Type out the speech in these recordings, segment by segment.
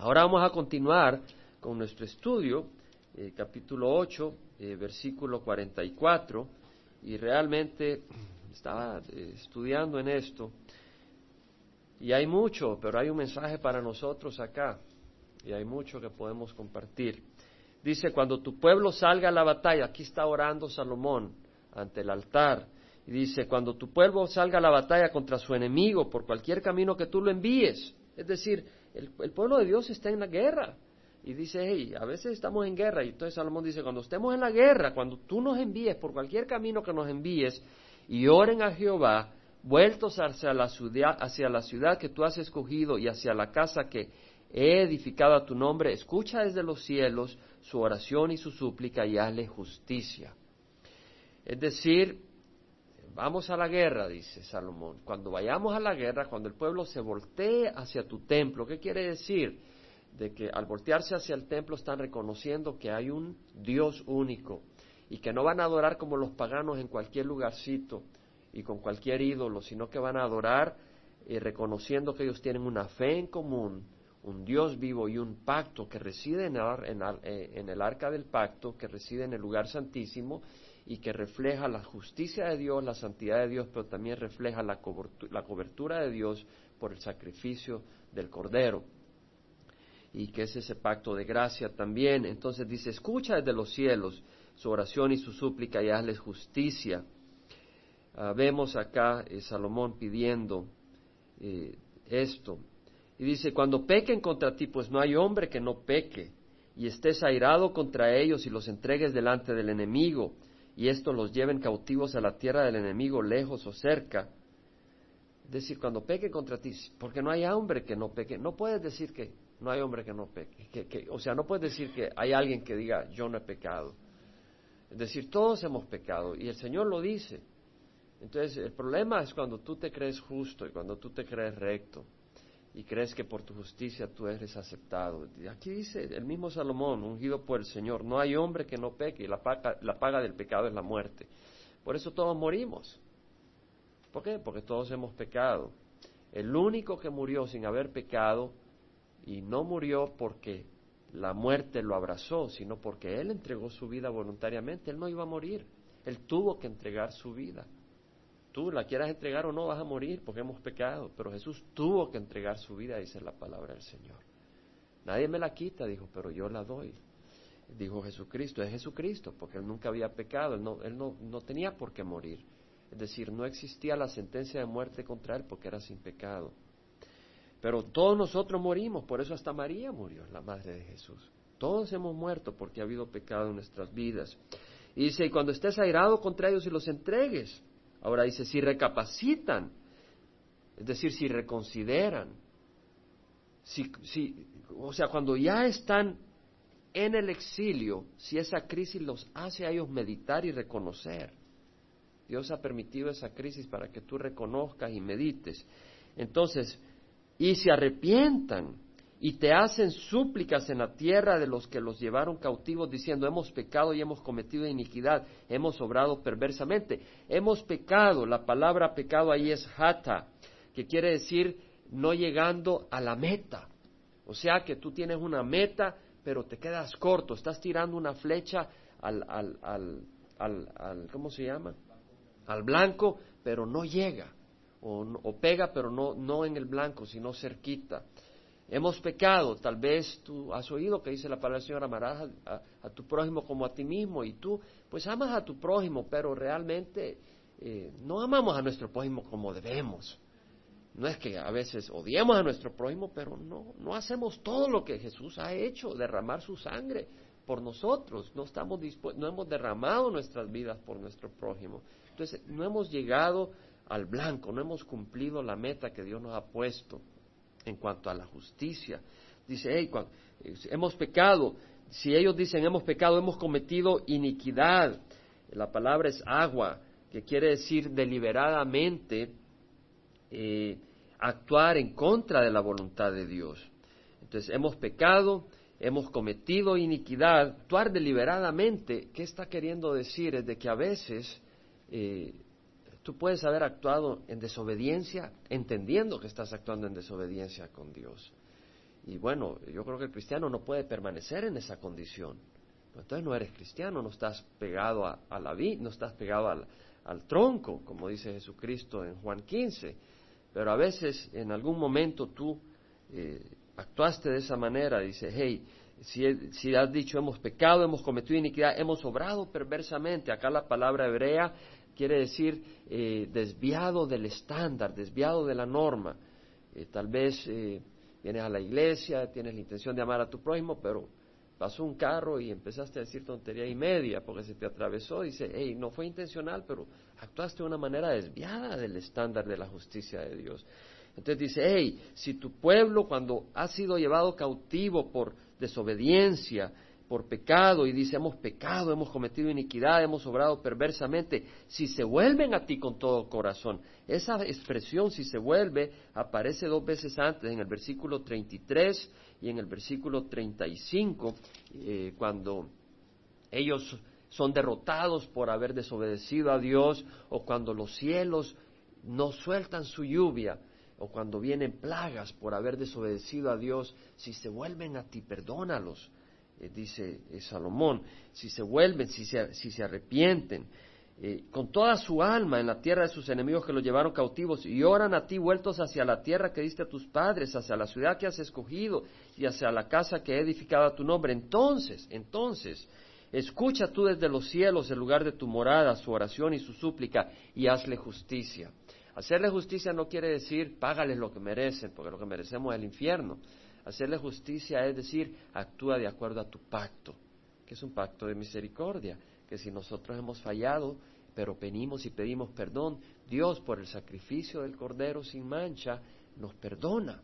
Ahora vamos a continuar con nuestro estudio, eh, capítulo 8, eh, versículo 44, y realmente estaba eh, estudiando en esto, y hay mucho, pero hay un mensaje para nosotros acá, y hay mucho que podemos compartir. Dice, cuando tu pueblo salga a la batalla, aquí está orando Salomón ante el altar, y dice, cuando tu pueblo salga a la batalla contra su enemigo por cualquier camino que tú lo envíes, es decir, el, pueblo de Dios está en la guerra. Y dice, hey, a veces estamos en guerra. Y entonces Salomón dice, cuando estemos en la guerra, cuando tú nos envíes, por cualquier camino que nos envíes, y oren a Jehová, vueltos hacia la ciudad, hacia la ciudad que tú has escogido y hacia la casa que he edificado a tu nombre, escucha desde los cielos su oración y su súplica y hazle justicia. Es decir, Vamos a la guerra, dice Salomón. Cuando vayamos a la guerra, cuando el pueblo se voltee hacia tu templo, ¿qué quiere decir? De que al voltearse hacia el templo están reconociendo que hay un Dios único y que no van a adorar como los paganos en cualquier lugarcito y con cualquier ídolo, sino que van a adorar eh, reconociendo que ellos tienen una fe en común, un Dios vivo y un pacto que reside en eh, en el arca del pacto, que reside en el lugar santísimo y que refleja la justicia de Dios, la santidad de Dios, pero también refleja la cobertura, de Dios por el sacrificio del Cordero. Y que es ese pacto de gracia también. Entonces dice, escucha desde los cielos su oración y su súplica y hazles justicia. Ah, vemos acá eh, Salomón pidiendo eh, esto. Y dice, cuando pequen contra ti, pues no hay hombre que no peque, y estés airado contra ellos y los entregues delante del enemigo, y estos los lleven cautivos a la tierra del enemigo, lejos o cerca. Es decir, cuando peque contra ti, porque no hay hombre que no peque, no puedes decir que no hay hombre que no peque, que, o sea, no puedes decir que hay alguien que diga yo no he pecado. Es decir, todos hemos pecado y el Señor lo dice. Entonces, el problema es cuando tú te crees justo y cuando tú te crees recto y crees que por tu justicia tú eres aceptado. Aquí dice el mismo Salomón, ungido por el Señor, no hay hombre que no peque la paga, la paga del pecado es la muerte. Por eso todos morimos. ¿Por qué? Porque todos hemos pecado. El único que murió sin haber pecado y no murió porque la muerte lo abrazó, sino porque él entregó su vida voluntariamente, él no iba a morir, él tuvo que entregar su vida tú la quieras entregar o no, vas a morir porque hemos pecado. Pero Jesús tuvo que entregar su vida, dice la palabra del Señor. Nadie me la quita, dijo, pero yo la doy. Dijo Jesucristo, es Jesucristo, porque él nunca había pecado, él no, tenía por qué morir. Es decir, no existía la sentencia de muerte contra él porque era sin pecado. Pero todos nosotros morimos, por eso hasta María murió, la madre de Jesús. Todos hemos muerto porque ha habido pecado en nuestras vidas. Y dice, y cuando estés airado contra ellos y los entregues, Ahora dice, si recapacitan, es decir, si reconsideran, si, si, o sea, cuando ya están en el exilio, si esa crisis los hace a ellos meditar y reconocer. Dios ha permitido esa crisis para que tú reconozcas y medites. Entonces, y se arrepientan y te hacen súplicas en la tierra de los que los llevaron cautivos diciendo, hemos pecado y hemos cometido iniquidad, hemos obrado perversamente. Hemos pecado, la palabra pecado ahí es hata, que quiere decir no llegando a la meta. O sea que tú tienes una meta, pero te quedas corto, estás tirando una flecha al, al, al, al, ¿cómo se llama? Al blanco, pero no llega. O, o pega, pero no, no en el blanco, sino cerquita. Hemos pecado, tal vez tú has oído que dice la palabra del Señor, amarás a, tu prójimo como a ti mismo y tú pues amas a tu prójimo, pero realmente eh, no amamos a nuestro prójimo como debemos. No es que a veces odiemos a nuestro prójimo, pero no, no hacemos todo lo que Jesús ha hecho, derramar su sangre por nosotros, no, estamos no hemos derramado nuestras vidas por nuestro prójimo. Entonces, no hemos llegado al blanco, no hemos cumplido la meta que Dios nos ha puesto en cuanto a la justicia. Dice, hey, hemos pecado. Si ellos dicen hemos pecado, hemos cometido iniquidad. La palabra es agua, que quiere decir deliberadamente eh, actuar en contra de la voluntad de Dios. Entonces, hemos pecado, hemos cometido iniquidad, actuar deliberadamente, ¿qué está queriendo decir? Es de que a veces eh, Tú puedes haber actuado en desobediencia entendiendo que estás actuando en desobediencia con Dios. Y bueno, yo creo que el cristiano no puede permanecer en esa condición. Entonces no eres cristiano, no estás pegado a, la vid, no estás pegado al, tronco, como dice Jesucristo en Juan 15. Pero a veces, en algún momento, tú eh, actuaste de esa manera, dice, hey, si, si, has dicho hemos pecado, hemos cometido iniquidad, hemos obrado perversamente, acá la palabra hebrea quiere decir eh, desviado del estándar, desviado de la norma. Eh, tal vez eh, vienes a la iglesia, tienes la intención de amar a tu prójimo, pero pasó un carro y empezaste a decir tontería y media porque se te atravesó. Dice, hey, no fue intencional, pero actuaste de una manera desviada del estándar de la justicia de Dios. Entonces dice, hey, si tu pueblo cuando ha sido llevado cautivo por desobediencia, por pecado, y dice, hemos pecado, hemos cometido iniquidad, hemos obrado perversamente, si se vuelven a ti con todo corazón. Esa expresión, si se vuelve, aparece dos veces antes, en el versículo 33 y en el versículo 35, eh, cuando ellos son derrotados por haber desobedecido a Dios, o cuando los cielos no sueltan su lluvia, o cuando vienen plagas por haber desobedecido a Dios, si se vuelven a ti, perdónalos, eh, dice eh, Salomón, si se vuelven, si se, arrepienten, eh, con toda su alma en la tierra de sus enemigos que los llevaron cautivos y oran a ti vueltos hacia la tierra que diste a tus padres, hacia la ciudad que has escogido y hacia la casa que he edificado a tu nombre. Entonces, entonces, escucha tú desde los cielos el lugar de tu morada, su oración y su súplica y hazle justicia. Hacerle justicia no quiere decir págales lo que merecen, porque lo que merecemos es el infierno. Hacerle justicia es decir, actúa de acuerdo a tu pacto, que es un pacto de misericordia, que si nosotros hemos fallado, pero venimos y pedimos perdón, Dios por el sacrificio del Cordero sin mancha nos perdona.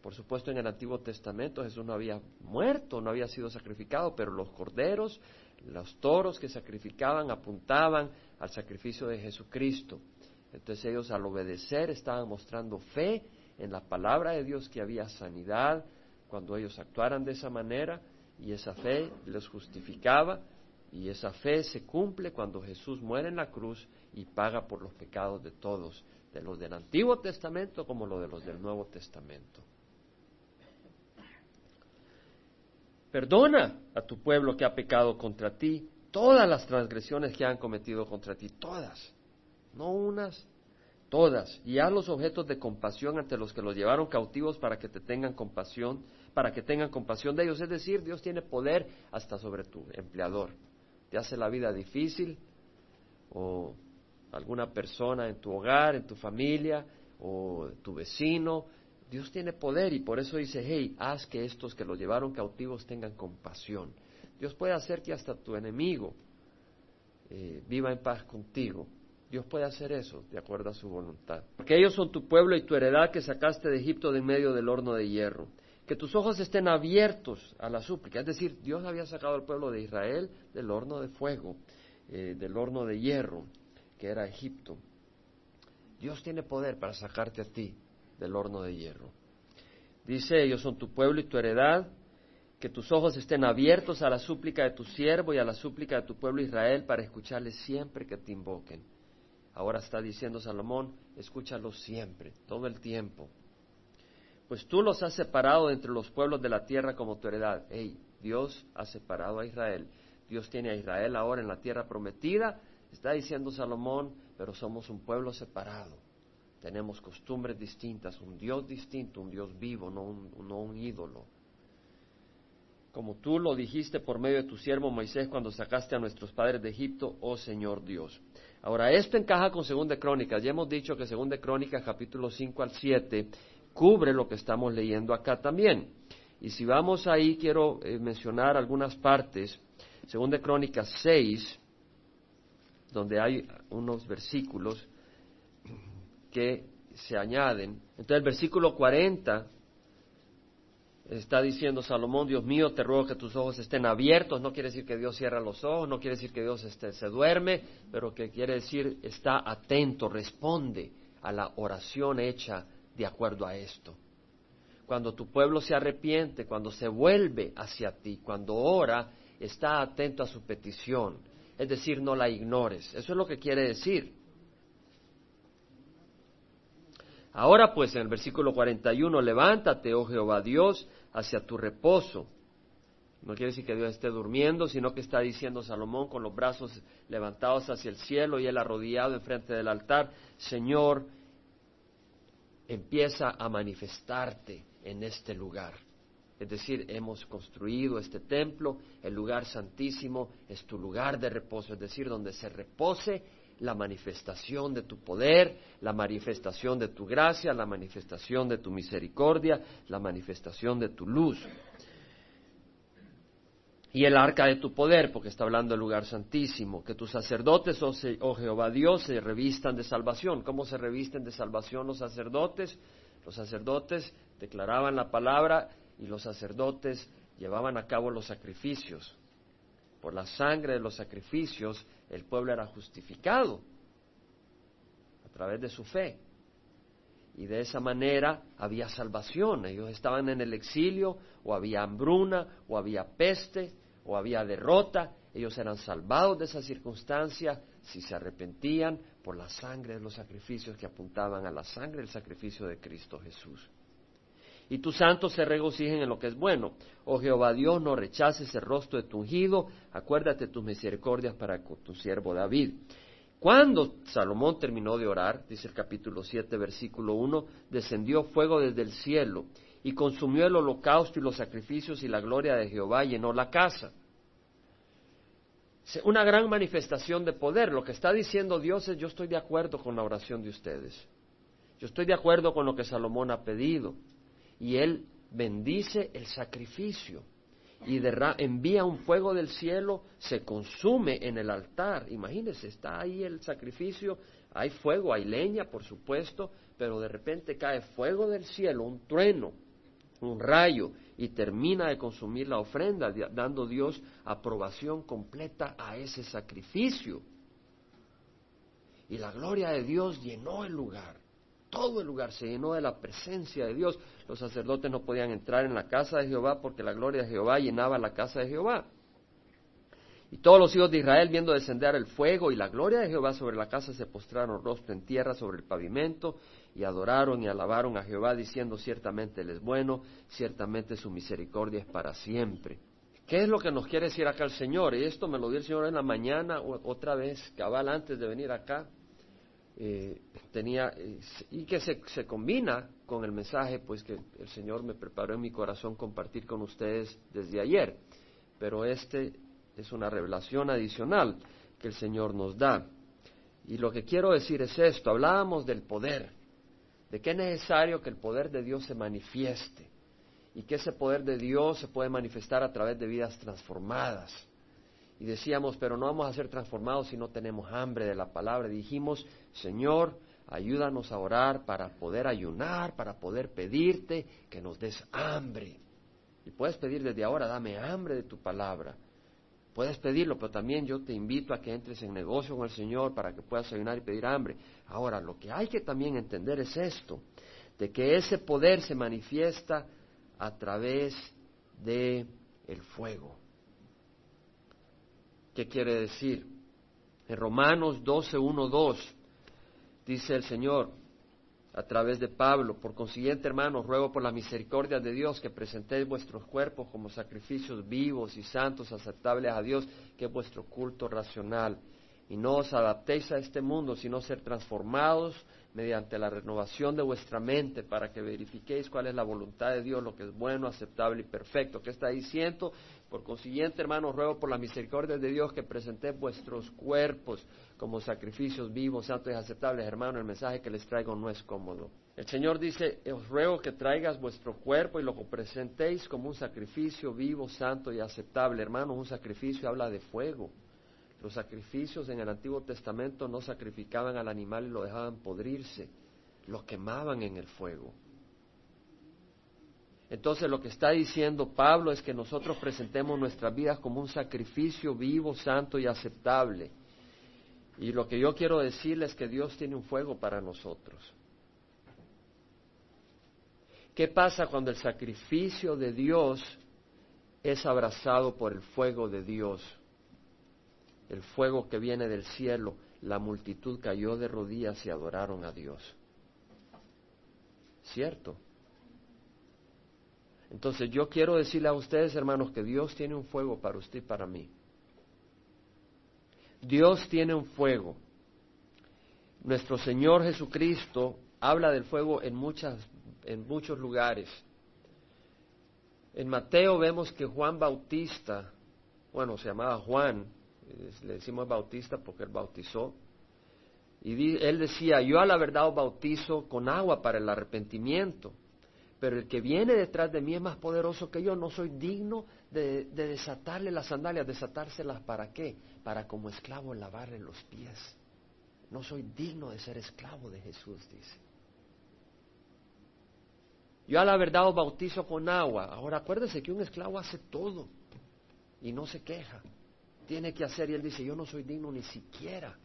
Por supuesto, en el Antiguo Testamento Jesús no había muerto, no había sido sacrificado, pero los corderos, los toros que sacrificaban apuntaban al sacrificio de Jesucristo. Entonces ellos al obedecer estaban mostrando fe en la palabra de Dios que había sanidad cuando ellos actuaran de esa manera y esa fe les justificaba y esa fe se cumple cuando Jesús muere en la cruz y paga por los pecados de todos, de los del Antiguo Testamento como los de los del Nuevo Testamento. Perdona a tu pueblo que ha pecado contra ti todas las transgresiones que han cometido contra ti, todas no unas, todas, y haz los objetos de compasión ante los que los llevaron cautivos para que te tengan compasión, para que tengan compasión de ellos. Es decir, Dios tiene poder hasta sobre tu empleador. Te hace la vida difícil o alguna persona en tu hogar, en tu familia o tu vecino. Dios tiene poder y por eso dice, hey, haz que estos que los llevaron cautivos tengan compasión. Dios puede hacer que hasta tu enemigo eh, viva en paz contigo Dios puede hacer eso de acuerdo a su voluntad. Porque ellos son tu pueblo y tu heredad que sacaste de Egipto de en medio del horno de hierro. Que tus ojos estén abiertos a la súplica. Es decir, Dios había sacado al pueblo de Israel del horno de fuego, eh, del horno de hierro, que era Egipto. Dios tiene poder para sacarte a ti del horno de hierro. Dice, ellos son tu pueblo y tu heredad, que tus ojos estén abiertos a la súplica de tu siervo y a la súplica de tu pueblo Israel para escucharles siempre que te invoquen. Ahora está diciendo Salomón, escúchalos siempre, todo el tiempo. Pues tú los has separado entre los pueblos de la tierra como tu heredad. Hey, Dios ha separado a Israel. Dios tiene a Israel ahora en la tierra prometida. Está diciendo Salomón, pero somos un pueblo separado. Tenemos costumbres distintas, un Dios distinto, un Dios vivo, no un, no un ídolo como tú lo dijiste por medio de tu siervo Moisés cuando sacaste a nuestros padres de Egipto, oh Señor Dios. Ahora, esto encaja con Segunda Crónicas. Ya hemos dicho que Segunda Crónicas, capítulo 5 al 7, cubre lo que estamos leyendo acá también. Y si vamos ahí, quiero eh, mencionar algunas partes. Segunda Crónicas 6, donde hay unos versículos que se añaden. Entonces, el versículo 40 Está diciendo Salomón, Dios mío, te ruego que tus ojos estén abiertos. No quiere decir que Dios cierra los ojos, no quiere decir que Dios se duerme, pero que quiere decir está atento, responde a la oración hecha de acuerdo a esto. Cuando tu pueblo se arrepiente, cuando se vuelve hacia ti, cuando ora, está atento a su petición. Es decir, no la ignores. Eso es lo que quiere decir. Ahora pues en el versículo 41, levántate, oh Jehová Dios, hacia tu reposo. No quiere decir que Dios esté durmiendo, sino que está diciendo Salomón con los brazos levantados hacia el cielo y él arrodillado enfrente del altar, Señor, empieza a manifestarte en este lugar. Es decir, hemos construido este templo, el lugar santísimo es tu lugar de reposo, es decir, donde se repose la manifestación de tu poder, la manifestación de tu gracia, la manifestación de tu misericordia, la manifestación de tu luz. Y el arca de tu poder, porque está hablando del lugar santísimo, que tus sacerdotes, oh, oh Jehová Dios, se revistan de salvación. ¿Cómo se revisten de salvación los sacerdotes? Los sacerdotes declaraban la palabra y los sacerdotes llevaban a cabo los sacrificios. Por la sangre de los sacrificios el pueblo era justificado a través de su fe. Y de esa manera había salvación. Ellos estaban en el exilio, o había hambruna, o había peste, o había derrota. Ellos eran salvados de esa circunstancia si se arrepentían por la sangre de los sacrificios que apuntaban a la sangre del sacrificio de Cristo Jesús y tus santos se regocijen en lo que es bueno. Oh Jehová Dios, no rechaces el rostro de tu ungido, acuérdate tus misericordias para con tu siervo David. Cuando Salomón terminó de orar, dice el capítulo 7, versículo 1, descendió fuego desde el cielo y consumió el holocausto y los sacrificios y la gloria de Jehová llenó la casa. Una gran manifestación de poder. Lo que está diciendo Dios es yo estoy de acuerdo con la oración de ustedes. Yo estoy de acuerdo con lo que Salomón ha pedido y él bendice el sacrificio y envía un fuego del cielo, se consume en el altar. Imagínense, está ahí el sacrificio, hay fuego, hay leña, por supuesto, pero de repente cae fuego del cielo, un trueno, un rayo, y termina de consumir la ofrenda, dando Dios aprobación completa a ese sacrificio. Y la gloria de Dios llenó el lugar todo el lugar se llenó de la presencia de Dios. Los sacerdotes no podían entrar en la casa de Jehová porque la gloria de Jehová llenaba la casa de Jehová. Y todos los hijos de Israel, viendo descender el fuego y la gloria de Jehová sobre la casa, se postraron rostro en tierra sobre el pavimento y adoraron y alabaron a Jehová, diciendo, ciertamente Él es bueno, ciertamente su misericordia es para siempre. ¿Qué es lo que nos quiere decir acá el Señor? Y esto me lo dio el Señor en la mañana, otra vez, cabal antes de venir acá. Eh, tenía y que se, se, combina con el mensaje pues que el Señor me preparó en mi corazón compartir con ustedes desde ayer. Pero este es una revelación adicional que el Señor nos da. Y lo que quiero decir es esto. Hablábamos del poder de que es necesario que el poder de Dios se manifieste y que ese poder de Dios se puede manifestar a través de vidas transformadas y decíamos, pero no vamos a ser transformados si no tenemos hambre de la palabra. dijimos, Señor, ayúdanos a orar para poder ayunar, para poder pedirte que nos des hambre. Y puedes pedir desde ahora, dame hambre de tu palabra. Puedes pedirlo, pero también yo te invito a que entres en negocio con el Señor para que puedas ayunar y pedir hambre. Ahora, lo que hay que también entender es esto, de que ese poder se manifiesta a través de el fuego. ¿Qué quiere decir? En Romanos 12, 1, 2 dice el Señor a través de Pablo, por consiguiente, hermanos, ruego por la misericordia de Dios que presentéis vuestros cuerpos como sacrificios vivos y santos, aceptables a Dios, que es vuestro culto racional. Y no os adaptéis a este mundo, sino ser transformados mediante la renovación de vuestra mente para que verifiquéis cuál es la voluntad de Dios, lo que es bueno, aceptable y perfecto. ¿Qué está diciendo? Por consiguiente, hermanos, ruego por la misericordia de Dios que presentéis vuestros cuerpos como sacrificios vivos, santos y aceptables. Hermano, el mensaje que les traigo no es cómodo. El Señor dice, os ruego que traigas vuestro cuerpo y lo presentéis como un sacrificio vivo, santo y aceptable. Hermano, un sacrificio habla de fuego. Los sacrificios en el Antiguo Testamento no sacrificaban al animal y lo dejaban podrirse, lo quemaban en el fuego. Entonces lo que está diciendo Pablo es que nosotros presentemos nuestras vidas como un sacrificio vivo, santo y aceptable. Y lo que yo quiero decirles es que Dios tiene un fuego para nosotros. ¿Qué pasa cuando el sacrificio de Dios es abrazado por el fuego de Dios? El fuego que viene del cielo, la multitud cayó de rodillas y adoraron a Dios. ¿Cierto? Entonces yo quiero decirle a ustedes, hermanos, que Dios tiene un fuego para usted y para mí. Dios tiene un fuego. Nuestro Señor Jesucristo habla del fuego en, muchas, en muchos lugares. En Mateo vemos que Juan Bautista, bueno, se llamaba Juan, le decimos Bautista porque él bautizó, y él decía, yo a la verdad os bautizo con agua para el arrepentimiento, pero el que viene detrás de mí es más poderoso que yo, no soy digno de, desatarle las sandalias, desatárselas para qué? Para como esclavo lavarle los pies. No soy digno de ser esclavo de Jesús, dice. Yo a la verdad os bautizo con agua. Ahora acuérdese que un esclavo hace todo y no se queja. Tiene que hacer y él dice, yo no soy digno ni siquiera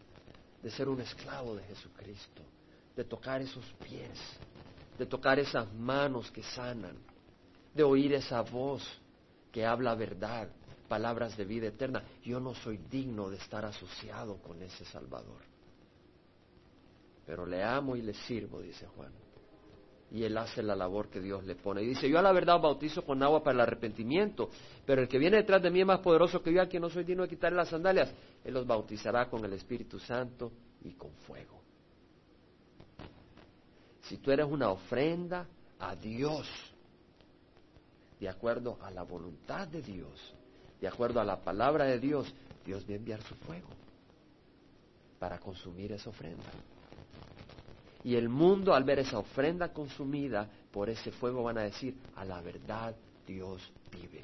de ser un esclavo de Jesucristo, de tocar esos pies, de tocar esas manos que sanan, de oír esa voz que habla verdad, palabras de vida eterna. Yo no soy digno de estar asociado con ese Salvador. Pero le amo y le sirvo, dice Juan. Y él hace la labor que Dios le pone. Y dice, yo a la verdad bautizo con agua para el arrepentimiento, pero el que viene detrás de mí es más poderoso que yo, a quien no soy digno de quitarle las sandalias. Él los bautizará con el Espíritu Santo y con fuego. Si tú eres una ofrenda a Dios, de acuerdo a la voluntad de Dios, de acuerdo a la palabra de Dios, Dios va a enviar su fuego para consumir esa ofrenda. Y el mundo al ver esa ofrenda consumida por ese fuego van a decir, a la verdad Dios vive.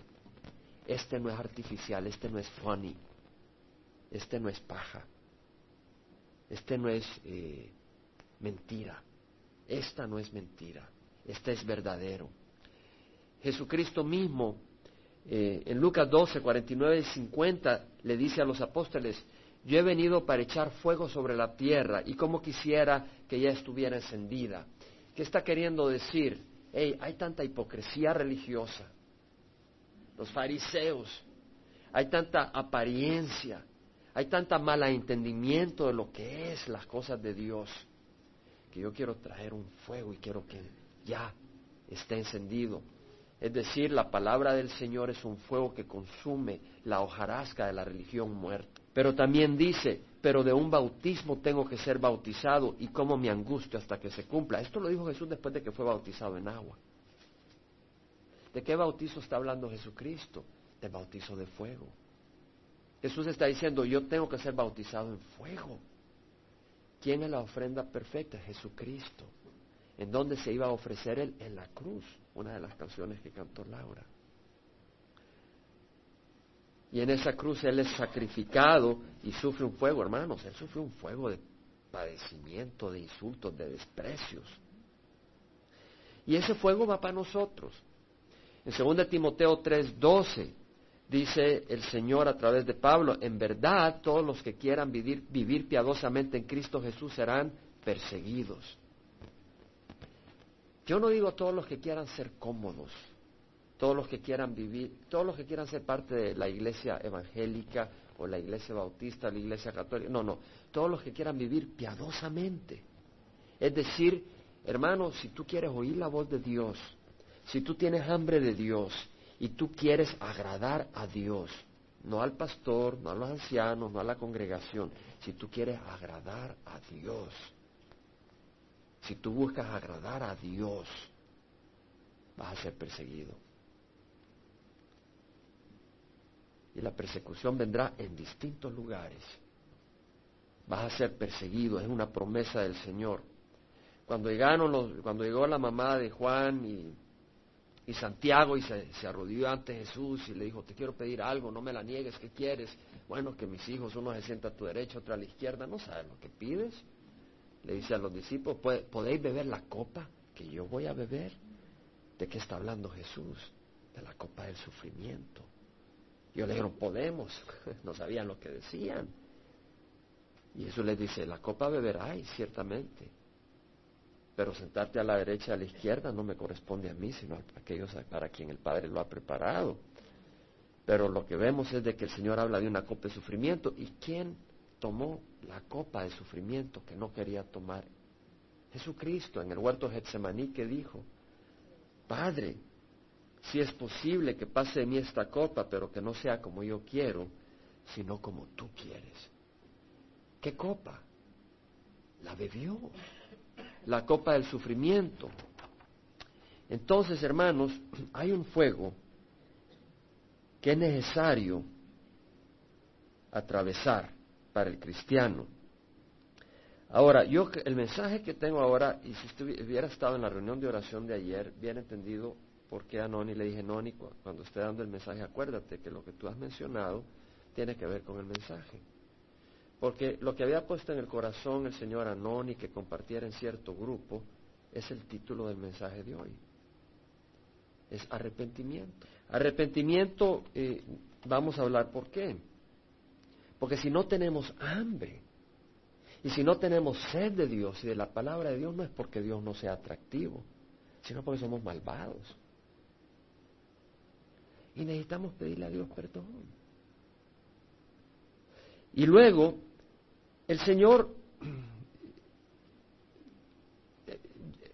Este no es artificial, este no es funny, este no es paja, este no es eh, mentira, esta no es mentira, este es verdadero. Jesucristo mismo, eh, en Lucas 12, 49 y 50, le dice a los apóstoles, yo he venido para echar fuego sobre la tierra y como quisiera que ya estuviera encendida. ¿Qué está queriendo decir? Hey, hay tanta hipocresía religiosa. Los fariseos, hay tanta apariencia, hay tanta mala entendimiento de lo que es las cosas de Dios, que yo quiero traer un fuego y quiero que ya esté encendido. Es decir, la palabra del Señor es un fuego que consume la hojarasca de la religión muerta. Pero también dice, pero de un bautismo tengo que ser bautizado y como me angustio hasta que se cumpla. Esto lo dijo Jesús después de que fue bautizado en agua. ¿De qué bautizo está hablando Jesucristo? De bautizo de fuego. Jesús está diciendo, yo tengo que ser bautizado en fuego. ¿Quién es la ofrenda perfecta? Jesucristo. ¿En dónde se iba a ofrecer Él? En la cruz, una de las canciones que cantó Laura. Y en esa cruz Él es sacrificado y sufre un fuego, hermanos. Él sufre un fuego de padecimiento, de insultos, de desprecios. Y ese fuego va para nosotros. En 2 Timoteo 3:12 dice el Señor a través de Pablo, en verdad todos los que quieran vivir, vivir piadosamente en Cristo Jesús serán perseguidos. Yo no digo todos los que quieran ser cómodos, todos los que quieran vivir, todos los que quieran ser parte de la iglesia evangélica o la iglesia bautista, la iglesia católica, no, no, todos los que quieran vivir piadosamente. Es decir, hermano, si tú quieres oír la voz de Dios, si tú tienes hambre de Dios y tú quieres agradar a Dios, no al pastor, no a los ancianos, no a la congregación, si tú quieres agradar a Dios, si tú buscas agradar a Dios, vas a ser perseguido. Y la persecución vendrá en distintos lugares. Vas a ser perseguido, es una promesa del Señor. Cuando, llegaron los, cuando llegó la mamá de Juan y, Santiago y se, se, arrodilló ante Jesús y le dijo, te quiero pedir algo, no me la niegues, ¿qué quieres? Bueno, que mis hijos, uno se sienta a tu derecha, otro a la izquierda, no sabes lo que pides le dice a los discípulos, ¿podéis beber la copa que yo voy a beber? ¿De qué está hablando Jesús? De la copa del sufrimiento. Ellos dijeron, podemos. no sabían lo que decían. Y Jesús les dice, la copa beberáis, ciertamente. Pero sentarte a la derecha a la izquierda no me corresponde a mí, sino a aquellos para quien el Padre lo ha preparado. Pero lo que vemos es de que el Señor habla de una copa de sufrimiento. ¿Y quién tomó la copa de sufrimiento que no quería tomar Jesucristo en el huerto Getsemaní que dijo, Padre, si es posible que pase de mí esta copa, pero que no sea como yo quiero, sino como tú quieres. ¿Qué copa? La bebió. La copa del sufrimiento. Entonces, hermanos, hay un fuego que es necesario atravesar para el cristiano. Ahora, yo el mensaje que tengo ahora, y si hubiera estado en la reunión de oración de ayer, bien entendido por qué a Noni le dije, Noni, cuando esté dando el mensaje, acuérdate que lo que tú has mencionado tiene que ver con el mensaje. Porque lo que había puesto en el corazón el Señor a Noni que compartiera en cierto grupo es el título del mensaje de hoy. Es arrepentimiento. Arrepentimiento, eh, vamos a hablar por qué. Porque si no tenemos hambre y si no tenemos sed de Dios y de la palabra de Dios, no es porque Dios no sea atractivo, sino porque somos malvados. Y necesitamos pedirle a Dios perdón. Y luego, el Señor,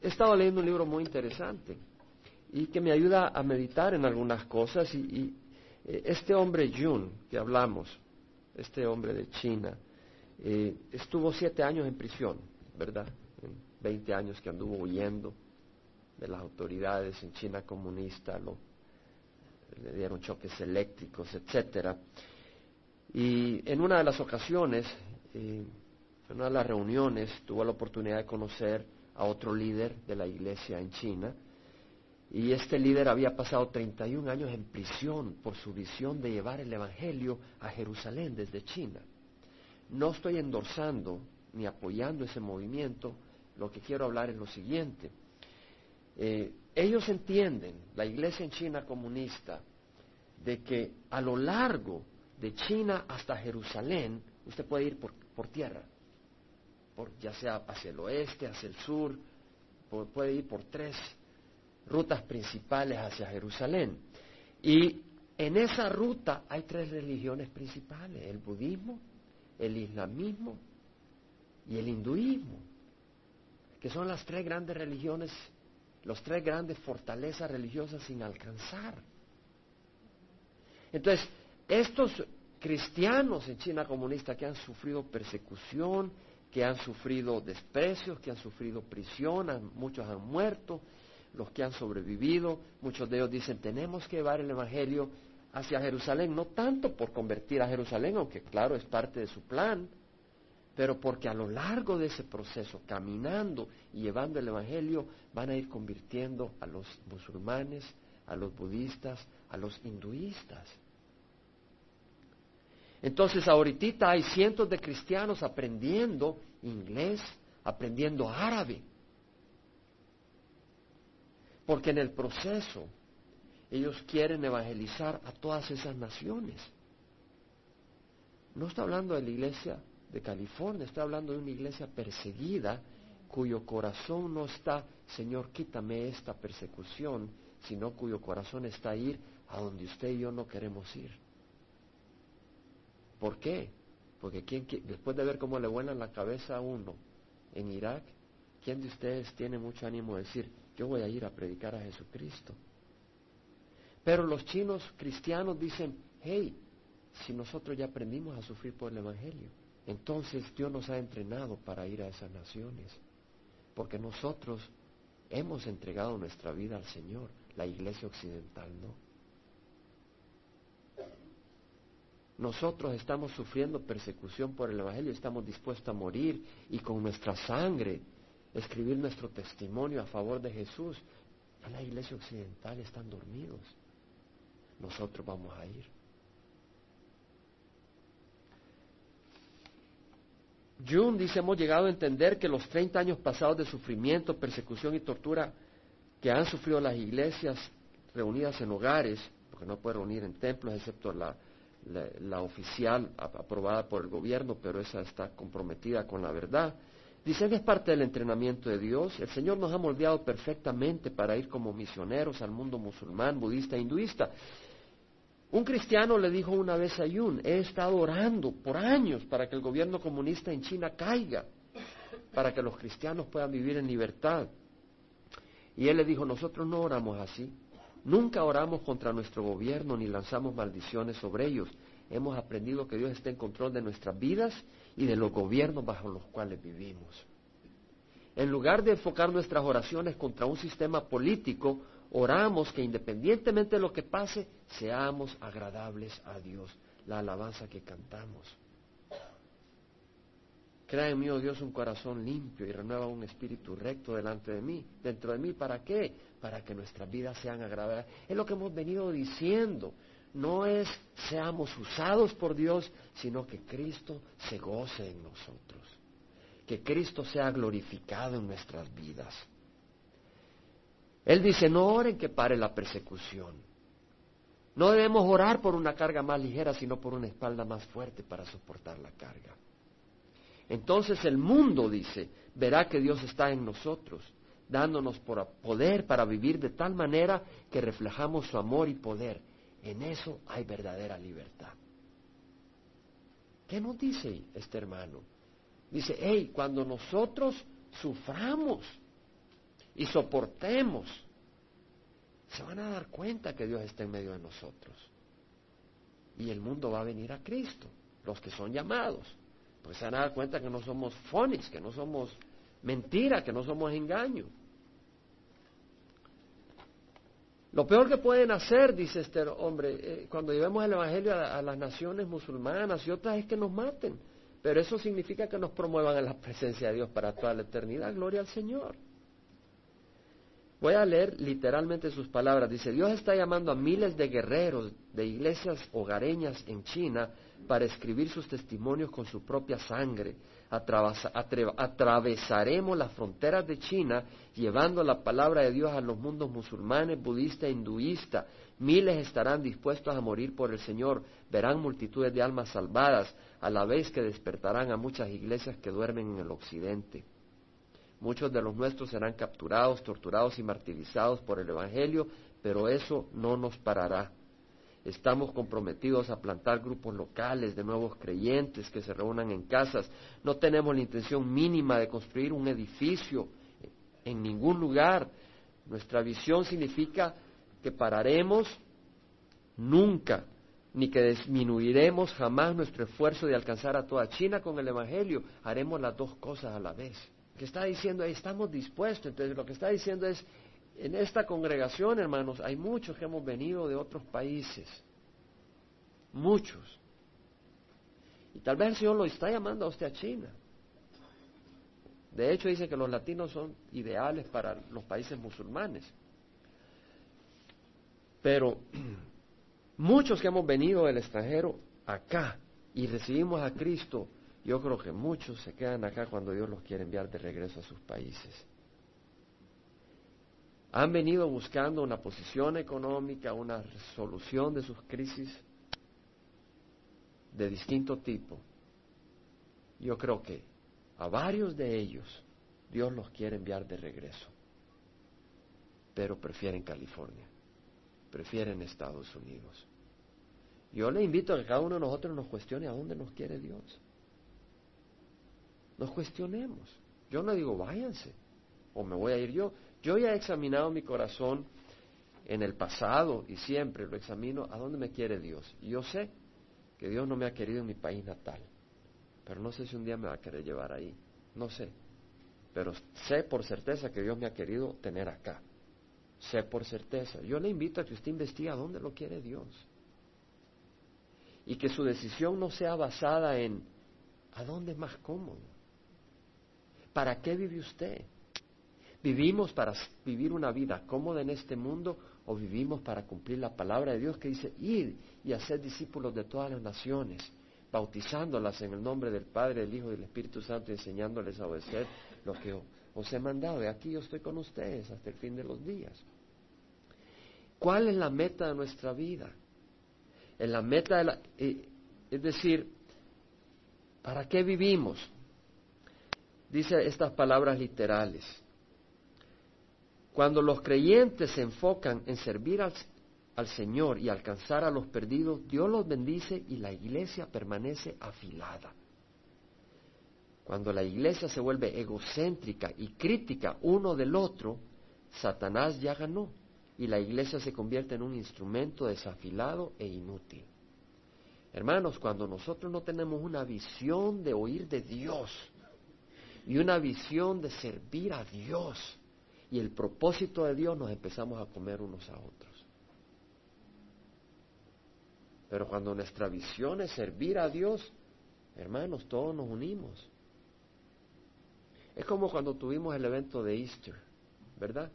he estado leyendo un libro muy interesante y que me ayuda a meditar en algunas cosas y, eh, este hombre Jun que hablamos, este hombre de China, eh, estuvo siete años en prisión, ¿verdad? 20 años que anduvo huyendo de las autoridades en China comunista, lo, le dieron choques eléctricos, etcétera. Y en una de las ocasiones, eh, en una de las reuniones, tuvo la oportunidad de conocer a otro líder de la iglesia en China, y este líder había pasado 31 años en prisión por su visión de llevar el Evangelio a Jerusalén desde China. No estoy endorsando ni apoyando ese movimiento, lo que quiero hablar es lo siguiente. Eh, ellos entienden, la iglesia en China comunista, de que a lo largo de China hasta Jerusalén, usted puede ir por, por tierra, por, ya sea hacia el oeste, hacia el sur, puede ir por tres rutas principales hacia Jerusalén. Y en esa ruta hay tres religiones principales, el budismo, el islamismo y el hinduismo, que son las tres grandes religiones, las tres grandes fortalezas religiosas sin alcanzar. Entonces, estos cristianos en China comunista que han sufrido persecución, que han sufrido desprecios, que han sufrido prisión, muchos han muerto, los que han sobrevivido, muchos de ellos dicen, tenemos que llevar el Evangelio hacia Jerusalén, no tanto por convertir a Jerusalén, aunque claro es parte de su plan, pero porque a lo largo de ese proceso, caminando y llevando el Evangelio, van a ir convirtiendo a los musulmanes, a los budistas, a los hinduistas. Entonces ahorita hay cientos de cristianos aprendiendo inglés, aprendiendo árabe, porque en el proceso ellos quieren evangelizar a todas esas naciones. No está hablando de la iglesia de California, está hablando de una iglesia perseguida cuyo corazón no está, Señor, quítame esta persecución, sino cuyo corazón está ir a donde usted y yo no queremos ir. ¿Por qué? Porque después de ver cómo le vuelan la cabeza a uno en Irak, ¿quién de ustedes tiene mucho ánimo de decir, yo voy a ir a predicar a Jesucristo. Pero los chinos cristianos dicen, hey, si nosotros ya aprendimos a sufrir por el Evangelio, entonces Dios nos ha entrenado para ir a esas naciones, porque nosotros hemos entregado nuestra vida al Señor, la iglesia occidental no. Nosotros estamos sufriendo persecución por el Evangelio, estamos dispuestos a morir y con nuestra sangre escribir nuestro testimonio a favor de Jesús. En la iglesia occidental están dormidos. Nosotros vamos a ir. June dice, hemos llegado a entender que los 30 años pasados de sufrimiento, persecución y tortura que han sufrido las iglesias reunidas en hogares, porque no puede reunir en templos excepto la, la oficial aprobada por el gobierno, pero esa está comprometida con la verdad, Dice, es parte del entrenamiento de Dios. El Señor nos ha moldeado perfectamente para ir como misioneros al mundo musulmán, budista, hinduista. Un cristiano le dijo una vez a Yun, he estado orando por años para que el gobierno comunista en China caiga. para que los cristianos puedan vivir en libertad. Y él le dijo, nosotros no oramos así. Nunca oramos contra nuestro gobierno ni lanzamos maldiciones sobre ellos. Hemos aprendido que Dios está en control de nuestras vidas y de los gobiernos bajo los cuales vivimos. En lugar de enfocar nuestras oraciones contra un sistema político, oramos que independientemente de lo que pase, seamos agradables a Dios. La alabanza que cantamos. Crea en mí, oh Dios, un corazón limpio y renueva un espíritu recto delante de mí, dentro de mí. ¿Para qué? Para que nuestras vidas sean agradables. Es lo que hemos venido diciendo. No es seamos usados por Dios, sino que Cristo se goce en nosotros. Que Cristo sea glorificado en nuestras vidas. Él dice, no oren que pare la persecución. No debemos orar por una carga más ligera, sino por una espalda más fuerte para soportar la carga. Entonces el mundo, dice, verá que Dios está en nosotros, dándonos poder para vivir de tal manera que reflejamos su amor y poder. En eso hay verdadera libertad. ¿Qué nos dice este hermano? Dice, hey, cuando nosotros suframos y soportemos, se van a dar cuenta que Dios está en medio de nosotros. Y el mundo va a venir a Cristo, los que son llamados pues se van a dar cuenta que no somos phonics, que no somos mentira, que no somos engaño. Lo peor que pueden hacer, dice este hombre, eh, cuando llevemos el Evangelio a, a, las naciones musulmanas y otras es que nos maten. Pero eso significa que nos promuevan en la presencia de Dios para toda la eternidad. Gloria al Señor. Voy a leer literalmente sus palabras. Dice, Dios está llamando a miles de guerreros de iglesias hogareñas en China para escribir sus testimonios con su propia sangre. atravesaremos las fronteras de China llevando la palabra de Dios a los mundos musulmanes, budista e hinduista. Miles estarán dispuestos a morir por el Señor. Verán multitudes de almas salvadas, a la vez que despertarán a muchas iglesias que duermen en el occidente. Muchos de los nuestros serán capturados, torturados y martirizados por el Evangelio, pero eso no nos parará. Estamos comprometidos a plantar grupos locales de nuevos creyentes que se reúnan en casas. No tenemos la intención mínima de construir un edificio en ningún lugar. Nuestra visión significa que pararemos nunca, ni que disminuiremos jamás nuestro esfuerzo de alcanzar a toda China con el Evangelio. Haremos las dos cosas a la vez que está diciendo, estamos dispuestos. Entonces lo que está diciendo es, en esta congregación, hermanos, hay muchos que hemos venido de otros países. Muchos. Y tal vez el Señor lo está llamando a usted a China. De hecho, dice que los latinos son ideales para los países musulmanes. Pero muchos que hemos venido del extranjero acá y recibimos a Cristo yo creo que muchos se quedan acá cuando Dios los quiere enviar de regreso a sus países. Han venido buscando una posición económica, una solución de sus crisis de distinto tipo. Yo creo que a varios de ellos Dios los quiere enviar de regreso, pero prefieren California, prefieren Estados Unidos. Yo le invito a que cada uno de nosotros nos cuestione a dónde nos quiere Dios nos cuestionemos. Yo no digo váyanse o me voy a ir yo. Yo ya he examinado mi corazón en el pasado y siempre lo examino a dónde me quiere Dios. Y yo sé que Dios no me ha querido en mi país natal, pero no sé si un día me va a querer llevar ahí. No sé. Pero sé por certeza que Dios me ha querido tener acá. Sé por certeza. Yo le invito a que usted investigue a dónde lo quiere Dios. Y que su decisión no sea basada en a dónde es más cómodo. ¿Para qué vive usted? ¿Vivimos para vivir una vida cómoda en este mundo o vivimos para cumplir la palabra de Dios que dice ir y hacer discípulos de todas las naciones, bautizándolas en el nombre del Padre, del Hijo y del Espíritu Santo, enseñándoles a obedecer lo que os he mandado? Y aquí yo estoy con ustedes hasta el fin de los días. ¿Cuál es la meta de nuestra vida? En la meta de la, eh, es decir, ¿para qué vivimos? Dice estas palabras literales. Cuando los creyentes se enfocan en servir al, al, Señor y alcanzar a los perdidos, Dios los bendice y la iglesia permanece afilada. Cuando la iglesia se vuelve egocéntrica y crítica uno del otro, Satanás ya ganó y la iglesia se convierte en un instrumento desafilado e inútil. Hermanos, cuando nosotros no tenemos una visión de oír de Dios y una visión de servir a Dios y el propósito de Dios, nos empezamos a comer unos a otros. Pero cuando nuestra visión es servir a Dios, hermanos, todos nos unimos. Es como cuando tuvimos el evento de Easter, ¿verdad?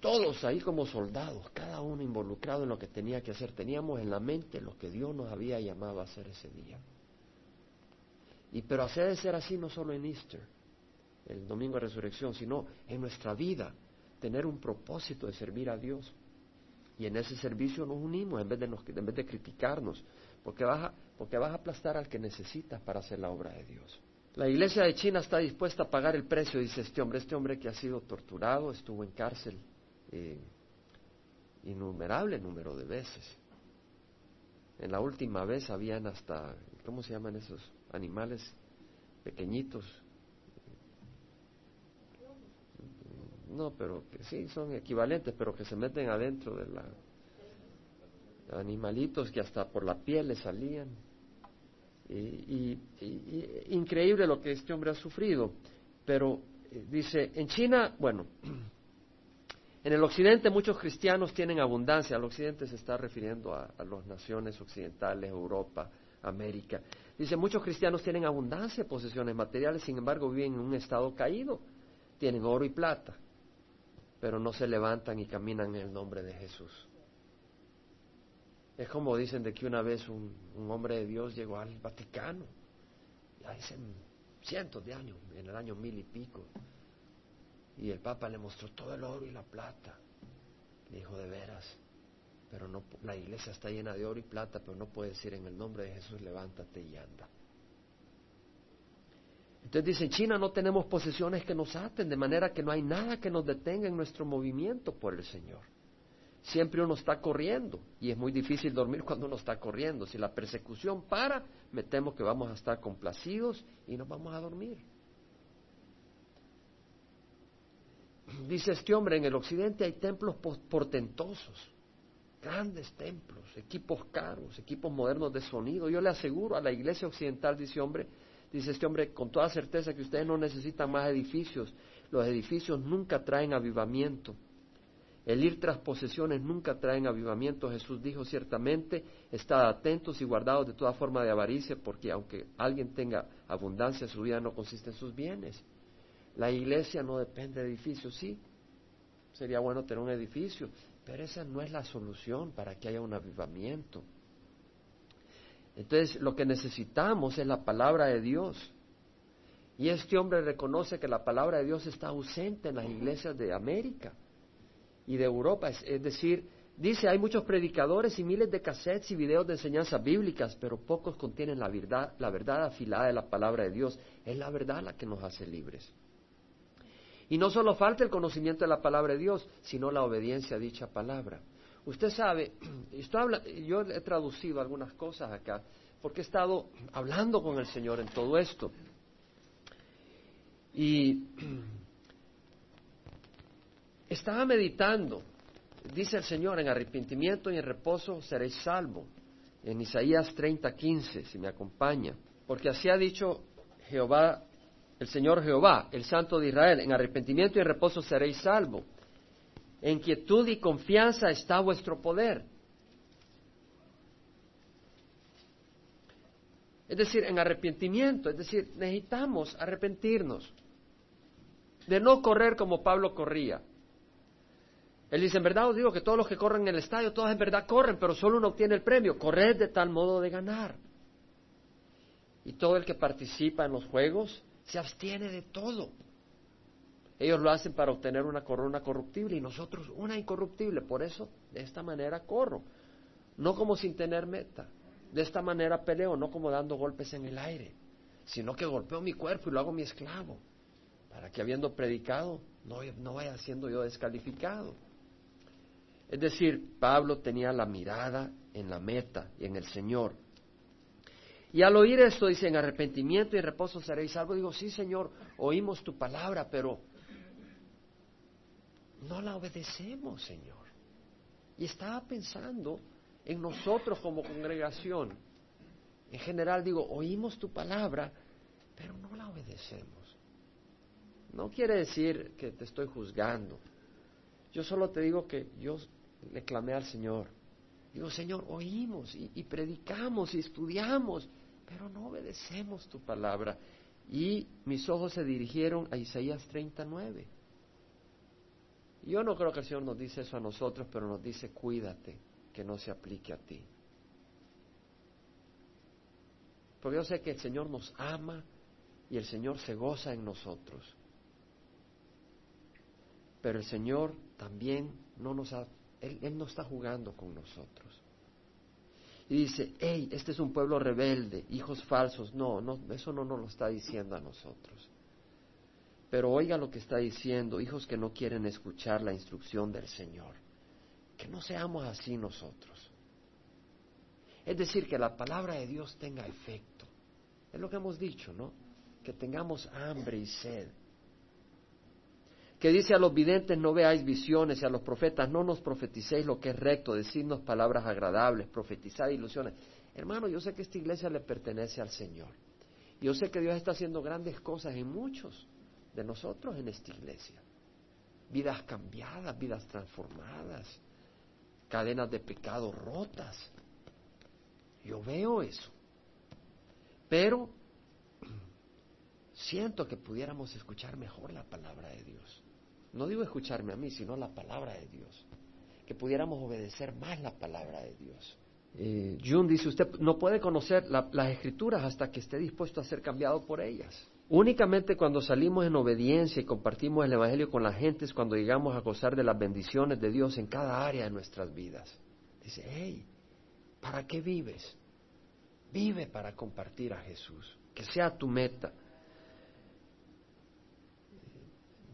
Todos ahí como soldados, cada uno involucrado en lo que tenía que hacer. Teníamos en la mente lo que Dios nos había llamado a hacer ese día. Y pero hacer de ser así no solo en Easter, el domingo de resurrección, sino en nuestra vida, tener un propósito de servir a Dios. Y en ese servicio nos unimos en vez de, en vez de criticarnos, porque vas, a, porque vas a aplastar al que necesitas para hacer la obra de Dios. La iglesia de China está dispuesta a pagar el precio, dice este hombre, este hombre que ha sido torturado, estuvo en cárcel eh, innumerable número de veces. En la última vez habían hasta, ¿cómo se llaman esos animales pequeñitos? No, pero que sí, son equivalentes, pero que se meten adentro de la... Animalitos que hasta por la piel le salían. Y, increíble lo que este hombre ha sufrido. Pero eh, dice, en China, bueno, En el occidente muchos cristianos tienen abundancia. Al occidente se está refiriendo a, las naciones occidentales, Europa, América. Dice, muchos cristianos tienen abundancia de posesiones materiales, sin embargo viven en un estado caído. Tienen oro y plata, pero no se levantan y caminan en el nombre de Jesús. Es como dicen de que una vez un, hombre de Dios llegó al Vaticano, ya hace cientos de años, en el año mil y pico, y el Papa le mostró todo el oro y la plata. Le dijo, de veras, pero no, la iglesia está llena de oro y plata, pero no puede decir en el nombre de Jesús, levántate y anda. Entonces dice, en China no tenemos posesiones que nos aten, de manera que no hay nada que nos detenga en nuestro movimiento por el Señor. Siempre uno está corriendo y es muy difícil dormir cuando uno está corriendo. Si la persecución para, me temo que vamos a estar complacidos y nos vamos a dormir. dice este hombre, en el occidente hay templos portentosos, grandes templos, equipos caros, equipos modernos de sonido. Yo le aseguro a la iglesia occidental, dice hombre, dice este hombre con toda certeza que ustedes no necesitan más edificios. Los edificios nunca traen avivamiento. El ir tras posesiones nunca traen avivamiento. Jesús dijo ciertamente, estad atentos y guardados de toda forma de avaricia, porque aunque alguien tenga abundancia, su vida no consiste en sus bienes. La iglesia no depende de edificios, sí, sería bueno tener un edificio, pero esa no es la solución para que haya un avivamiento. Entonces, lo que necesitamos es la palabra de Dios. Y este hombre reconoce que la palabra de Dios está ausente en las iglesias de América y de Europa. Es, decir, dice, hay muchos predicadores y miles de cassettes y videos de enseñanzas bíblicas, pero pocos contienen la verdad, la verdad afilada de la palabra de Dios. Es la verdad la que nos hace libres. Y no solo falta el conocimiento de la palabra de Dios, sino la obediencia a dicha palabra. Usted sabe, yo he traducido algunas cosas acá, porque he estado hablando con el Señor en todo esto. Y estaba meditando, dice el Señor, en arrepentimiento y en reposo seréis salvo. En Isaías 30, 15, si me acompaña. Porque así ha dicho Jehová el Señor Jehová, el Santo de Israel, en arrepentimiento y reposo seréis salvo. En quietud y confianza está vuestro poder. Es decir, en arrepentimiento, es decir, necesitamos arrepentirnos de no correr como Pablo corría. Él dice, en verdad os digo que todos los que corren en el estadio, todos en verdad corren, pero solo uno obtiene el premio. Corred de tal modo de ganar. Y todo el que participa en los juegos se abstiene de todo. Ellos lo hacen para obtener una corona corruptible y nosotros una incorruptible. Por eso, de esta manera corro. No como sin tener meta. De esta manera peleo, no como dando golpes en el aire, sino que golpeo mi cuerpo y lo hago mi esclavo. Para que habiendo predicado, no, no vaya siendo yo descalificado. Es decir, Pablo tenía la mirada en la meta y en el Señor. Y al oír esto dicen arrepentimiento y reposo seréis salvos. Digo, sí Señor, oímos tu palabra, pero no la obedecemos, Señor. Y estaba pensando en nosotros como congregación. En general digo, oímos tu palabra, pero no la obedecemos. No quiere decir que te estoy juzgando. Yo solo te digo que yo le clamé al Señor. Digo, Señor, oímos y, predicamos y estudiamos, pero no obedecemos tu palabra. Y mis ojos se dirigieron a Isaías 39. Yo no creo que el Señor nos dice eso a nosotros, pero nos dice, cuídate, que no se aplique a ti. Porque yo sé que el Señor nos ama y el Señor se goza en nosotros. Pero el Señor también no nos ha, Él, él no está jugando con nosotros. Y dice, hey, este es un pueblo rebelde, hijos falsos. No, no, eso no nos lo está diciendo a nosotros. Pero oiga lo que está diciendo, hijos que no quieren escuchar la instrucción del Señor. Que no seamos así nosotros. Es decir, que la palabra de Dios tenga efecto. Es lo que hemos dicho, ¿no? Que tengamos hambre y sed. Que dice a los videntes no veáis visiones y a los profetas no nos profeticéis lo que es recto, decirnos palabras agradables, profetizar ilusiones. Hermano, yo sé que esta iglesia le pertenece al Señor. Yo sé que Dios está haciendo grandes cosas en muchos de nosotros en esta iglesia. Vidas cambiadas, vidas transformadas, cadenas de pecado rotas. Yo veo eso. Pero siento que pudiéramos escuchar mejor la palabra de Dios. No digo escucharme a mí, sino la palabra de Dios. Que pudiéramos obedecer más la palabra de Dios. Eh, June dice, usted no puede conocer las escrituras hasta que esté dispuesto a ser cambiado por ellas. Únicamente cuando salimos en obediencia y compartimos el Evangelio con la gente es cuando llegamos a gozar de las bendiciones de Dios en cada área de nuestras vidas. Dice, hey, ¿para qué vives? Vive para compartir a Jesús, que sea tu meta.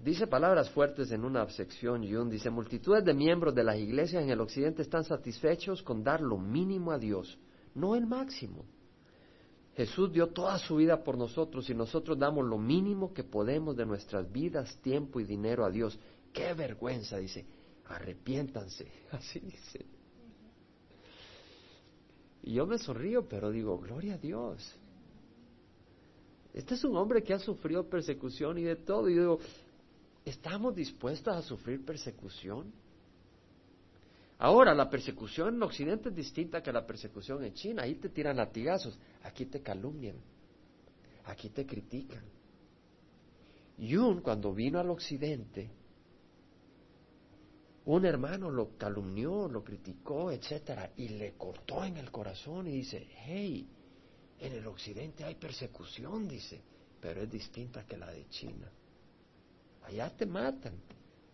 Dice palabras fuertes en una sección, Jun, dice, multitudes de miembros de las iglesias en el occidente están satisfechos con dar lo mínimo a Dios, no el máximo. Jesús dio toda su vida por nosotros y nosotros damos lo mínimo que podemos de nuestras vidas, tiempo y dinero a Dios. ¡Qué vergüenza! Dice, arrepiéntanse. Así dice. Y yo me sonrío, pero digo, gloria a Dios. Este es un hombre que ha sufrido persecución y de todo. Y digo, ¿estamos dispuestos a sufrir persecución? Ahora, la persecución en Occidente es distinta que la persecución en China. Ahí te tiran latigazos, aquí te calumnian, aquí te critican. Yun, cuando vino al Occidente, un hermano lo calumnió, lo criticó, etcétera, y le cortó en el corazón y dice, hey, en el Occidente hay persecución, dice, pero es distinta que la de China. Allá te matan,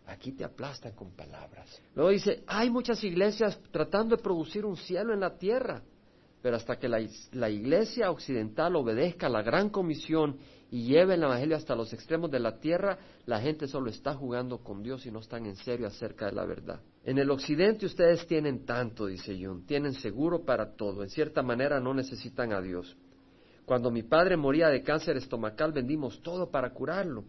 Aquí te aplastan con palabras. Luego dice, hay muchas iglesias tratando de producir un cielo en la tierra, pero hasta que la, iglesia occidental obedezca a la gran comisión y lleve el Evangelio hasta los extremos de la tierra, la gente solo está jugando con Dios y no están en serio acerca de la verdad. En el occidente ustedes tienen tanto, dice Jung, tienen seguro para todo, en cierta manera no necesitan a Dios. Cuando mi padre moría de cáncer estomacal vendimos todo para curarlo.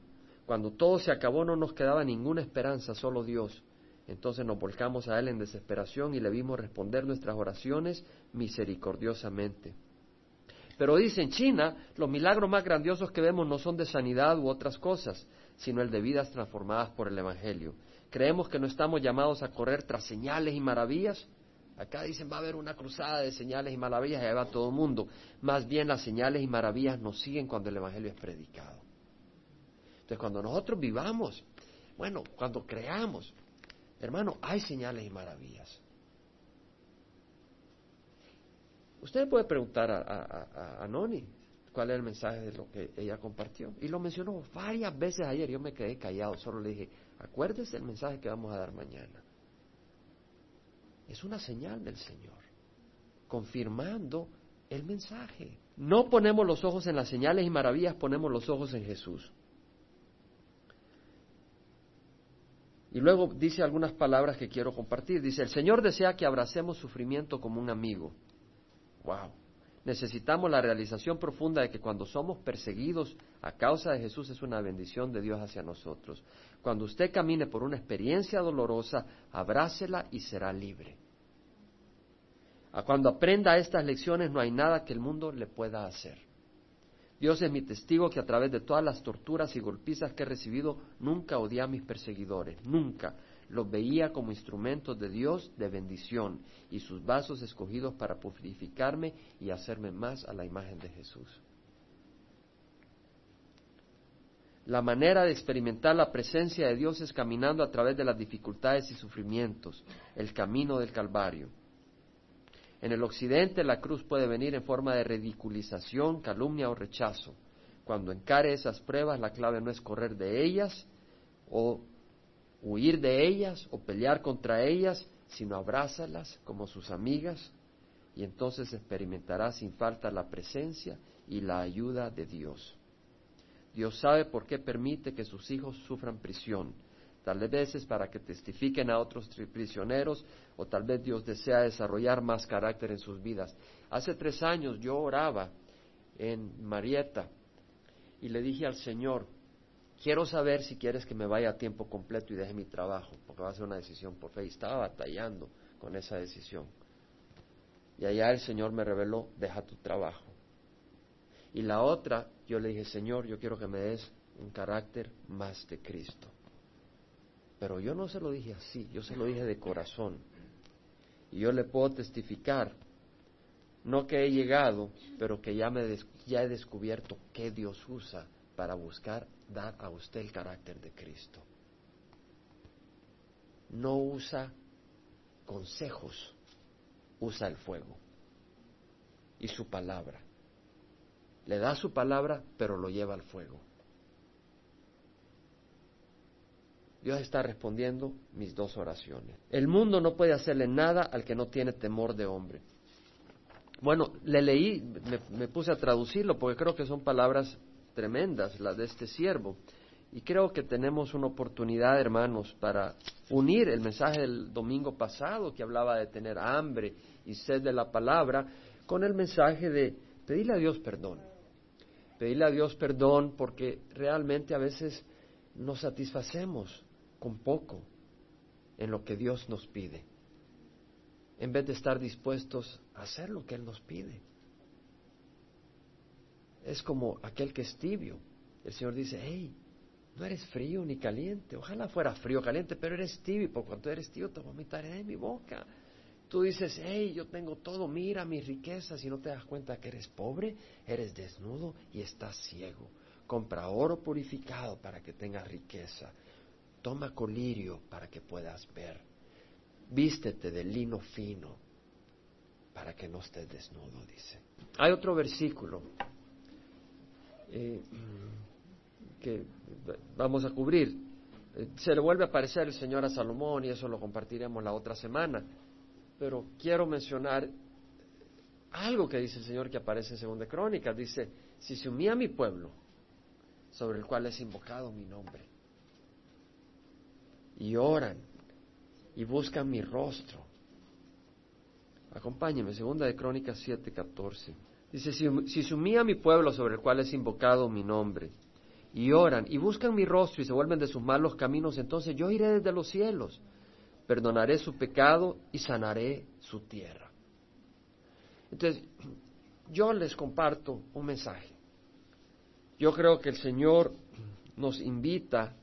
Cuando todo se acabó no nos quedaba ninguna esperanza, solo Dios. Entonces nos volcamos a Él en desesperación y le vimos responder nuestras oraciones misericordiosamente. Pero dice en China, los milagros más grandiosos que vemos no son de sanidad u otras cosas, sino el de vidas transformadas por el Evangelio. Creemos que no estamos llamados a correr tras señales y maravillas. Acá dicen va a haber una cruzada de señales y maravillas y ahí va todo el mundo. Más bien las señales y maravillas nos siguen cuando el Evangelio es predicado. Entonces, cuando nosotros vivamos, bueno, cuando creamos, hermano, hay señales y maravillas. Usted puede preguntar a, Noni cuál es el mensaje de lo que ella compartió. Y lo mencionó varias veces ayer. Yo me quedé callado, solo le dije, acuérdese el mensaje que vamos a dar mañana. Es una señal del Señor, confirmando el mensaje. No ponemos los ojos en las señales y maravillas, ponemos los ojos en Jesús. Y luego dice algunas palabras que quiero compartir. Dice, el Señor desea que abracemos sufrimiento como un amigo. Wow. Necesitamos la realización profunda de que cuando somos perseguidos a causa de Jesús es una bendición de Dios hacia nosotros. Cuando usted camine por una experiencia dolorosa, abrácela y será libre. Cuando aprenda estas lecciones no hay nada que el mundo le pueda hacer. Dios es mi testigo que a través de todas las torturas y golpizas que he recibido nunca odié a mis perseguidores, nunca los veía como instrumentos de Dios de bendición y sus vasos escogidos para purificarme y hacerme más a la imagen de Jesús. La manera de experimentar la presencia de Dios es caminando a través de las dificultades y sufrimientos, el camino del Calvario. En el occidente la cruz puede venir en forma de ridiculización, calumnia o rechazo. Cuando encare esas pruebas, la clave no es correr de ellas o huir de ellas o pelear contra ellas, sino abrázalas como sus amigas y entonces experimentará sin falta la presencia y la ayuda de Dios. Dios sabe por qué permite que sus hijos sufran prisión, tal vez para que testifiquen a otros prisioneros o tal vez Dios desea desarrollar más carácter en sus vidas. Hace tres años yo oraba en Marietta y le dije al Señor, quiero saber si quieres que me vaya a tiempo completo y deje mi trabajo, porque va a ser una decisión por fe. Y estaba batallando con esa decisión. Y allá el Señor me reveló, deja tu trabajo. Y la otra, yo le dije, Señor, yo quiero que me des un carácter más de Cristo. Pero yo no se lo dije así, yo se lo dije de corazón. Y yo le puedo testificar, no que he llegado, pero que ya, me ya he descubierto qué Dios usa para buscar dar a usted el carácter de Cristo. No usa consejos, usa el fuego y su palabra. Le da su palabra, pero lo lleva al fuego. Dios está respondiendo mis dos oraciones. El mundo no puede hacerle nada al que no tiene temor de hombre. Bueno, le leí, me, puse a traducirlo porque creo que son palabras tremendas, las de este siervo. Y creo que tenemos una oportunidad, hermanos, para unir el mensaje del domingo pasado que hablaba de tener hambre y sed de la palabra con el mensaje de pedirle a Dios perdón. Pedirle a Dios perdón porque realmente a veces nos satisfacemos con poco en lo que Dios nos pide, en vez de estar dispuestos a hacer lo que Él nos pide es como aquel que es tibio. El Señor dice, hey, no eres frío ni caliente. Ojalá fuera frío o caliente, pero eres tibio. Por cuanto eres tibio, te vomitaré de mi boca. Tú dices, hey, yo tengo todo, mira mis riquezas, y no te das cuenta que eres pobre, eres desnudo y estás ciego. Compra oro purificado para que tengas riqueza. Toma colirio para que puedas ver. Vístete de lino fino para que no estés desnudo, dice. Hay otro versículo eh, que vamos a cubrir. Eh, se le vuelve a aparecer el Señor a Salomón y eso lo compartiremos la otra semana. Pero quiero mencionar algo que dice el Señor que aparece en Segunda Crónica. Dice, si se unía a mi pueblo, sobre el cual es invocado mi nombre, y oran y buscan mi rostro. Acompáñeme, Segunda de Crónicas 7, 14. Dice, si, si sumía mi pueblo sobre el cual es invocado mi nombre, y oran y buscan mi rostro y se vuelven de sus malos caminos, entonces yo iré desde los cielos, perdonaré su pecado y sanaré su tierra. Entonces, yo les comparto un mensaje. Yo creo que el Señor nos invita.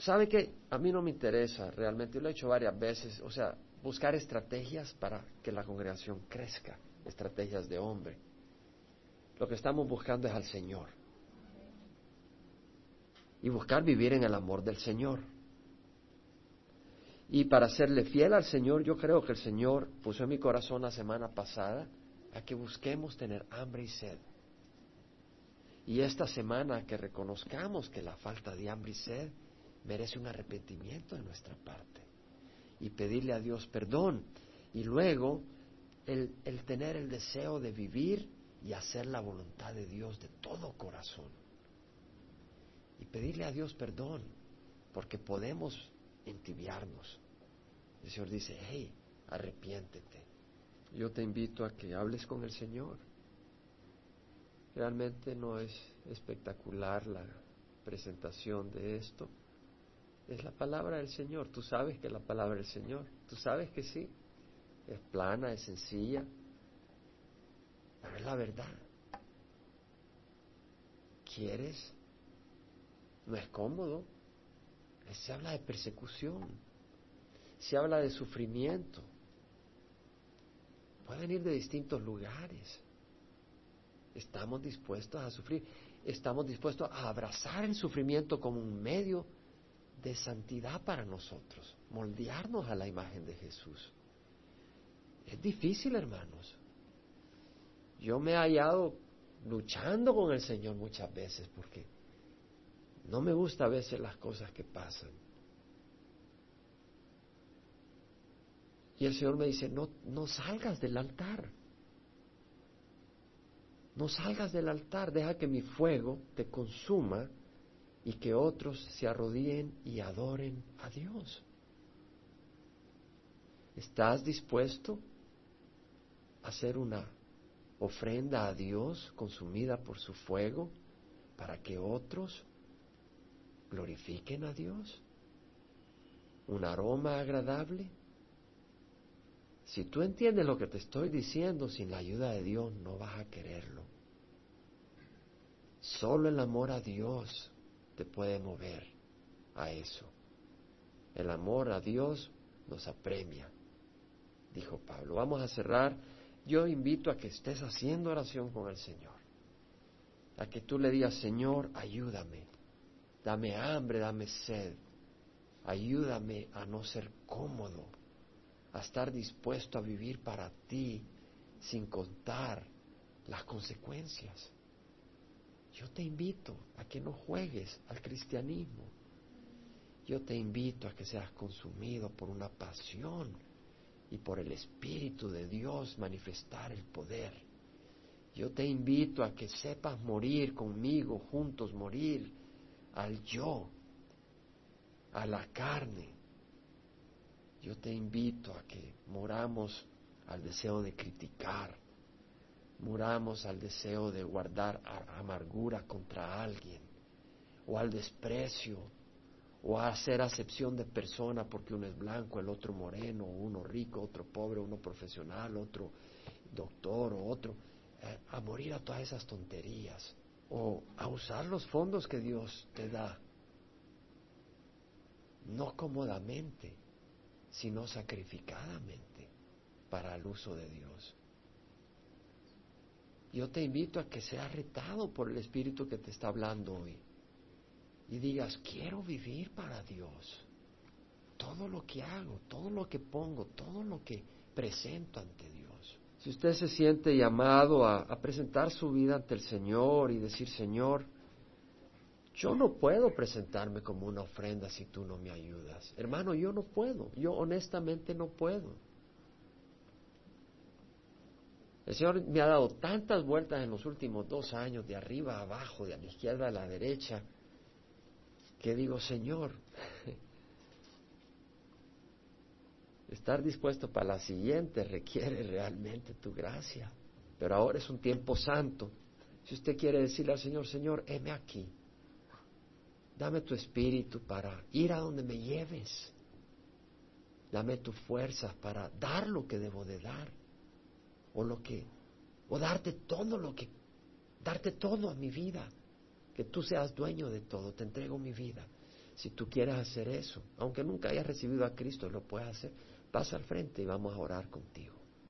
¿Sabe qué? A mí no me interesa realmente, yo lo he hecho varias veces, o sea, buscar estrategias para que la congregación crezca estrategias de hombre. Lo que estamos buscando es al Señor. Y buscar vivir en el amor del Señor. Y para serle fiel al Señor, yo creo que el Señor puso en mi corazón la semana pasada a que busquemos tener hambre y sed. Y esta semana que reconozcamos que la falta de hambre y sed merece un arrepentimiento de nuestra parte. Y pedirle a Dios perdón. Y luego el, tener el deseo de vivir y hacer la voluntad de Dios de todo corazón. Y pedirle a Dios perdón, porque podemos entibiarnos. El Señor dice, hey, arrepiéntete, yo te invito a que hables con el Señor. Realmente no es espectacular la presentación de esto. Es la palabra del Señor. Tú sabes que es la palabra del Señor. Tú sabes que sí. Es plana, es sencilla. Pero es la verdad. ¿Quieres? No es cómodo. Se habla de persecución. Se habla de sufrimiento. Pueden ir de distintos lugares. Estamos dispuestos a sufrir. Estamos dispuestos a abrazar el sufrimiento como un medio de santidad para nosotros, moldearnos a la imagen de Jesús. Es difícil, hermanos. Yo me he hallado luchando con el Señor muchas veces porque no me gusta a veces las cosas que pasan. Y el Señor me dice, no, no salgas del altar. No salgas del altar, deja que mi fuego te consuma y que otros se arrodillen y adoren a Dios. ¿Estás dispuesto a hacer una ofrenda a Dios consumida por su fuego para que otros glorifiquen a Dios? ¿Un aroma agradable? Si tú entiendes lo que te estoy diciendo, sin la ayuda de Dios no vas a quererlo. Solo el amor a Dios puede mover a eso. El amor a Dios nos apremia, dijo Pablo. Vamos a cerrar. Yo invito a que estés haciendo oración con el Señor. A que tú le digas, Señor, ayúdame. Dame hambre, dame sed. Ayúdame a no ser cómodo a estar dispuesto a vivir para ti sin contar las consecuencias. Yo te invito a que no juegues al cristianismo. Yo te invito a que seas consumido por una pasión y por el Espíritu de Dios manifestar el poder. Yo te invito a que sepas morir conmigo, juntos morir al yo, a la carne, yo te invito a que moramos al deseo de criticar, muramos al deseo de guardar amargura contra alguien, o al desprecio, o a hacer acepción de persona porque uno es blanco, el otro moreno, uno rico, otro pobre, uno profesional, otro doctor o otro, eh, a morir a todas esas tonterías, o a usar los fondos que Dios te da, no cómodamente, sino sacrificadamente para el uso de Dios. Yo te invito a que seas retado por el Espíritu que te está hablando hoy y digas, quiero vivir para Dios. Todo lo que hago, todo lo que pongo, todo lo que presento ante Dios. Si usted se siente llamado a, a presentar su vida ante el Señor y decir, Señor, yo no puedo presentarme como una ofrenda si tú no me ayudas. Hermano, yo no puedo. Yo honestamente no puedo. El Señor me ha dado tantas vueltas en los últimos dos años, de arriba a abajo, de la izquierda a la derecha, que digo, Señor, estar dispuesto para la siguiente requiere realmente tu gracia. Pero ahora es un tiempo santo. Si usted quiere decirle al Señor, Señor, heme aquí Dame tu espíritu para ir a donde me lleves. Dame tu fuerza para dar lo que debo de dar. O lo que, o darte todo lo que, darte todo a mi vida. Que tú seas dueño de todo. Te entrego mi vida. Si tú quieres hacer eso, aunque nunca hayas recibido a Cristo, lo puedes hacer. Pasa al frente y vamos a orar contigo.